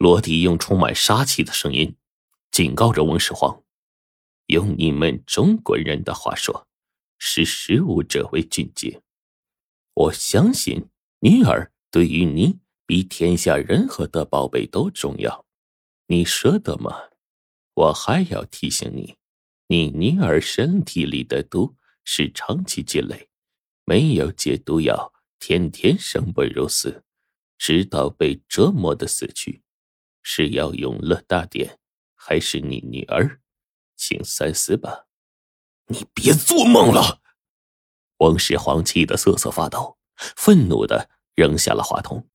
罗迪用充满杀气的声音警告着翁世皇：“用你们中国人的话说，是食物者为俊杰。我相信女儿对于你比天下任何的宝贝都重要，你舍得吗？我还要提醒你，你女儿身体里的毒是长期积累，没有解毒药，天天生不如死。”直到被折磨的死去，是要永乐大典，还是你女儿？请三思吧！你别做梦了！王世皇气得瑟瑟发抖，愤怒的扔下了话筒。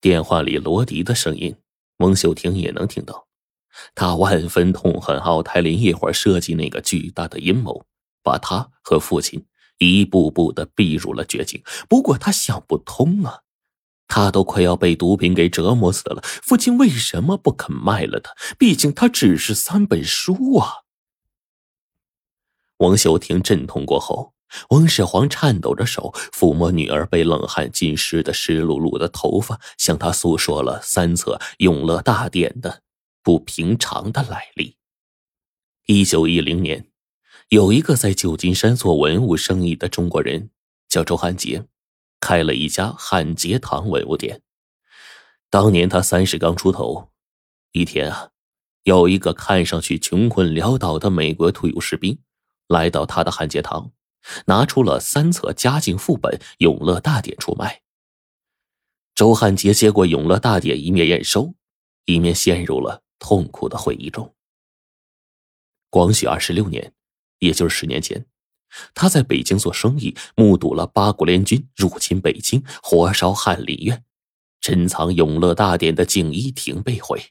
电话里罗迪的声音，翁秀婷也能听到。他万分痛恨奥台林一伙设计那个巨大的阴谋，把他和父亲一步步的逼入了绝境。不过他想不通啊！他都快要被毒品给折磨死了，父亲为什么不肯卖了他？毕竟他只是三本书啊！王秀婷阵痛过后，王世皇颤抖着手抚摸女儿被冷汗浸湿的湿漉漉的头发，向他诉说了三册永乐大典的不平常的来历。一九一零年，有一个在旧金山做文物生意的中国人，叫周汉杰。开了一家汉节堂文物店。当年他三十刚出头，一天啊，有一个看上去穷困潦倒的美国退伍士兵来到他的汉节堂，拿出了三册嘉靖副本《永乐大典》出卖。周汉杰接过《永乐大典》，一面验收，一面陷入了痛苦的回忆中。光绪二十六年，也就是十年前。他在北京做生意，目睹了八国联军入侵北京，火烧翰林院，珍藏《永乐大典》的静怡亭被毁，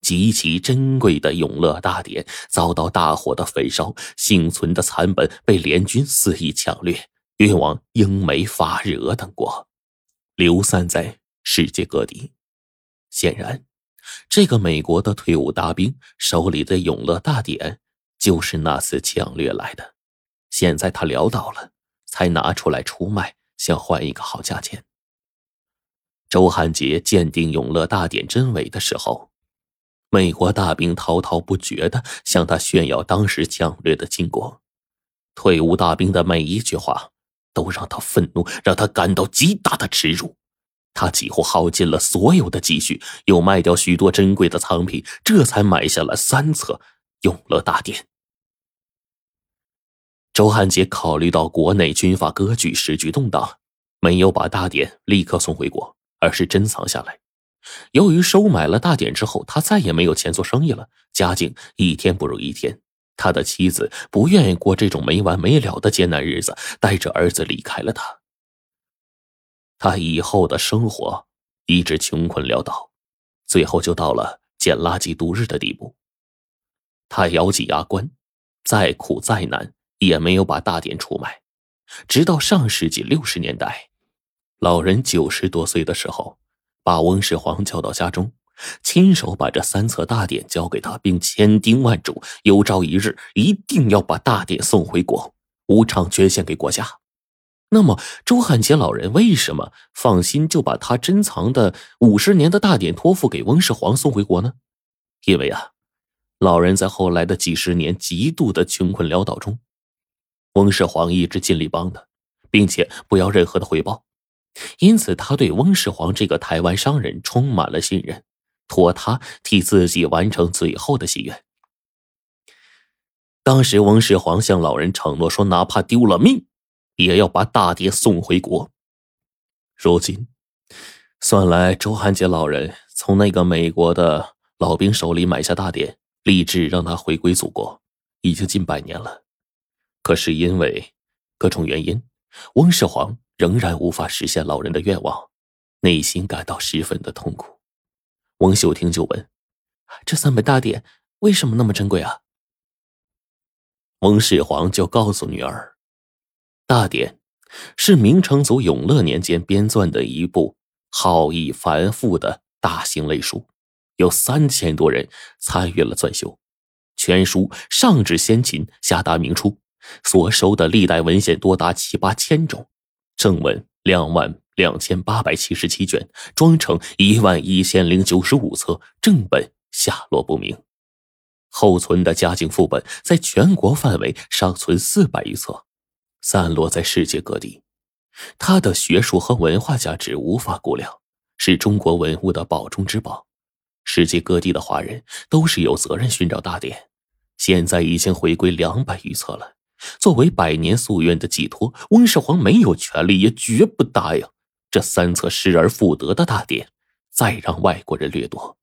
极其珍贵的《永乐大典》遭到大火的焚烧，幸存的残本被联军肆意抢掠，运往英美法日俄等国，流散在世界各地。显然，这个美国的退伍大兵手里的《永乐大典》就是那次抢掠来的。现在他潦倒了，才拿出来出卖，想换一个好价钱。周汉杰鉴定《永乐大典》真伪的时候，美国大兵滔滔不绝的向他炫耀当时抢掠的经过。退伍大兵的每一句话都让他愤怒，让他感到极大的耻辱。他几乎耗尽了所有的积蓄，又卖掉许多珍贵的藏品，这才买下了三册《永乐大典》。周汉杰考虑到国内军阀割据、时局动荡，没有把大典立刻送回国，而是珍藏下来。由于收买了大典之后，他再也没有钱做生意了，家境一天不如一天。他的妻子不愿意过这种没完没了的艰难日子，带着儿子离开了他。他以后的生活一直穷困潦倒，最后就到了捡垃圾度日的地步。他咬紧牙关，再苦再难。也没有把大典出卖，直到上世纪六十年代，老人九十多岁的时候，把翁世皇叫到家中，亲手把这三册大典交给他，并千叮万嘱，有朝一日一定要把大典送回国，无偿捐献给国家。那么，周汉杰老人为什么放心就把他珍藏的五十年的大典托付给翁世皇送回国呢？因为啊，老人在后来的几十年极度的穷困潦倒中。翁世皇一直尽力帮他，并且不要任何的回报，因此他对翁世皇这个台湾商人充满了信任，托他替自己完成最后的心愿。当时翁世皇向老人承诺说，哪怕丢了命，也要把大典送回国。如今，算来周汉杰老人从那个美国的老兵手里买下大典，立志让他回归祖国，已经近百年了。可是因为各种原因，翁世皇仍然无法实现老人的愿望，内心感到十分的痛苦。翁秀婷就问：“这三本大典为什么那么珍贵啊？”翁世皇就告诉女儿：“大典是明成祖永乐年间编纂的一部浩逸繁复的大型类书，有三千多人参与了撰修，全书上至先秦，下达明初。”所收的历代文献多达七八千种，正文两万两千八百七十七卷，装成一万一千零九十五册，正本下落不明。后存的嘉靖副本在全国范围尚存四百余册，散落在世界各地。他的学术和文化价值无法估量，是中国文物的宝中之宝。世界各地的华人都是有责任寻找大典，现在已经回归两百余册了。作为百年夙愿的寄托，温世皇没有权利，也绝不答应这三册失而复得的大典再让外国人掠夺。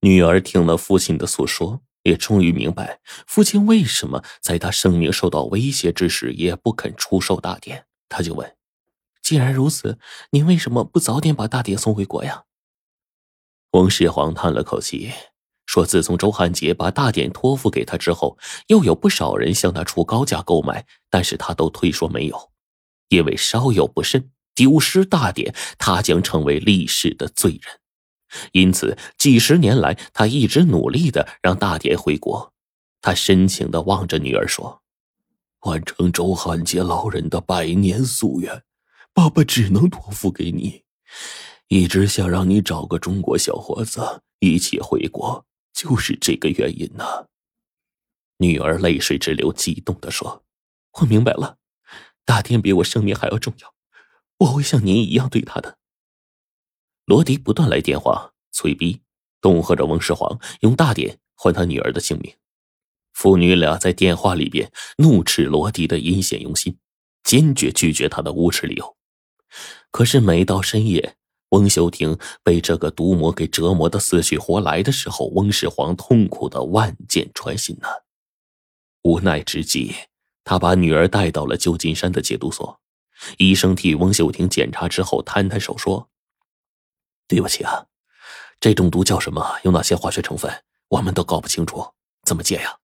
女儿听了父亲的诉说，也终于明白父亲为什么在他生命受到威胁之时也不肯出售大典。他就问：“既然如此，您为什么不早点把大典送回国呀？”翁世皇叹了口气，说：“自从周汉杰把大典托付给他之后，又有不少人向他出高价购买，但是他都推说没有，因为稍有不慎丢失大典，他将成为历史的罪人。因此，几十年来，他一直努力的让大典回国。”他深情的望着女儿说。完成周汉杰老人的百年夙愿，爸爸只能托付给你。一直想让你找个中国小伙子一起回国，就是这个原因呢。女儿泪水直流，激动的说：“我明白了，大天比我生命还要重要，我会像您一样对他的。”罗迪不断来电话催逼，恫吓着翁世皇用大典换他女儿的性命。父女俩在电话里边怒斥罗迪的阴险用心，坚决拒绝他的无耻理由。可是每到深夜，翁秀婷被这个毒魔给折磨的死去活来的时候，翁世皇痛苦的万箭穿心呐。无奈之际，他把女儿带到了旧金山的戒毒所。医生替翁秀婷检查之后，摊摊手说：“对不起啊，这种毒叫什么？有哪些化学成分？我们都搞不清楚，怎么戒呀？”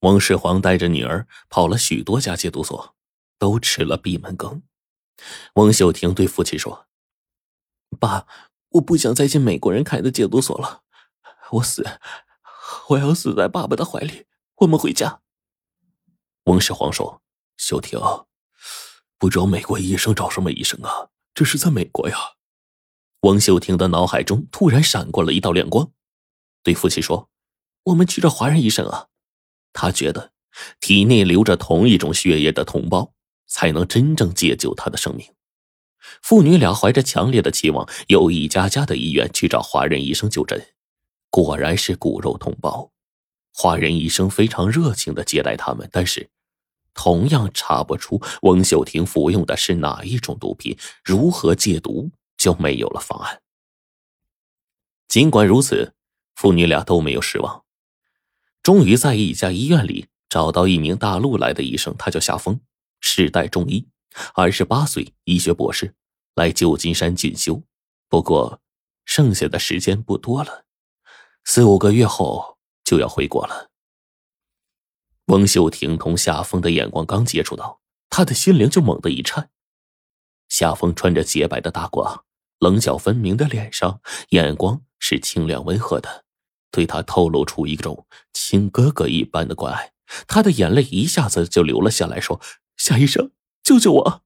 翁世皇带着女儿跑了许多家戒毒所，都吃了闭门羹。翁秀婷对父亲说：“爸，我不想再进美国人开的戒毒所了，我死，我要死在爸爸的怀里。我们回家。”翁世皇说：“秀婷，不找美国医生找什么医生啊？这是在美国呀。”翁秀婷的脑海中突然闪过了一道亮光，对父亲说：“我们去找华人医生啊。”他觉得，体内流着同一种血液的同胞，才能真正解救他的生命。父女俩怀着强烈的期望，又一家家的医院去找华人医生就诊，果然是骨肉同胞。华人医生非常热情的接待他们，但是，同样查不出翁秀婷服用的是哪一种毒品，如何戒毒就没有了方案。尽管如此，父女俩都没有失望。终于在一家医院里找到一名大陆来的医生，他叫夏风，世代中医，二十八岁，医学博士，来旧金山进修。不过，剩下的时间不多了，四五个月后就要回国了。翁秀婷同夏风的眼光刚接触到，他的心灵就猛地一颤。夏风穿着洁白的大褂，棱角分明的脸上，眼光是清亮温和的。对他透露出一种亲哥哥一般的关爱，他的眼泪一下子就流了下来，说：“夏医生，救救我！”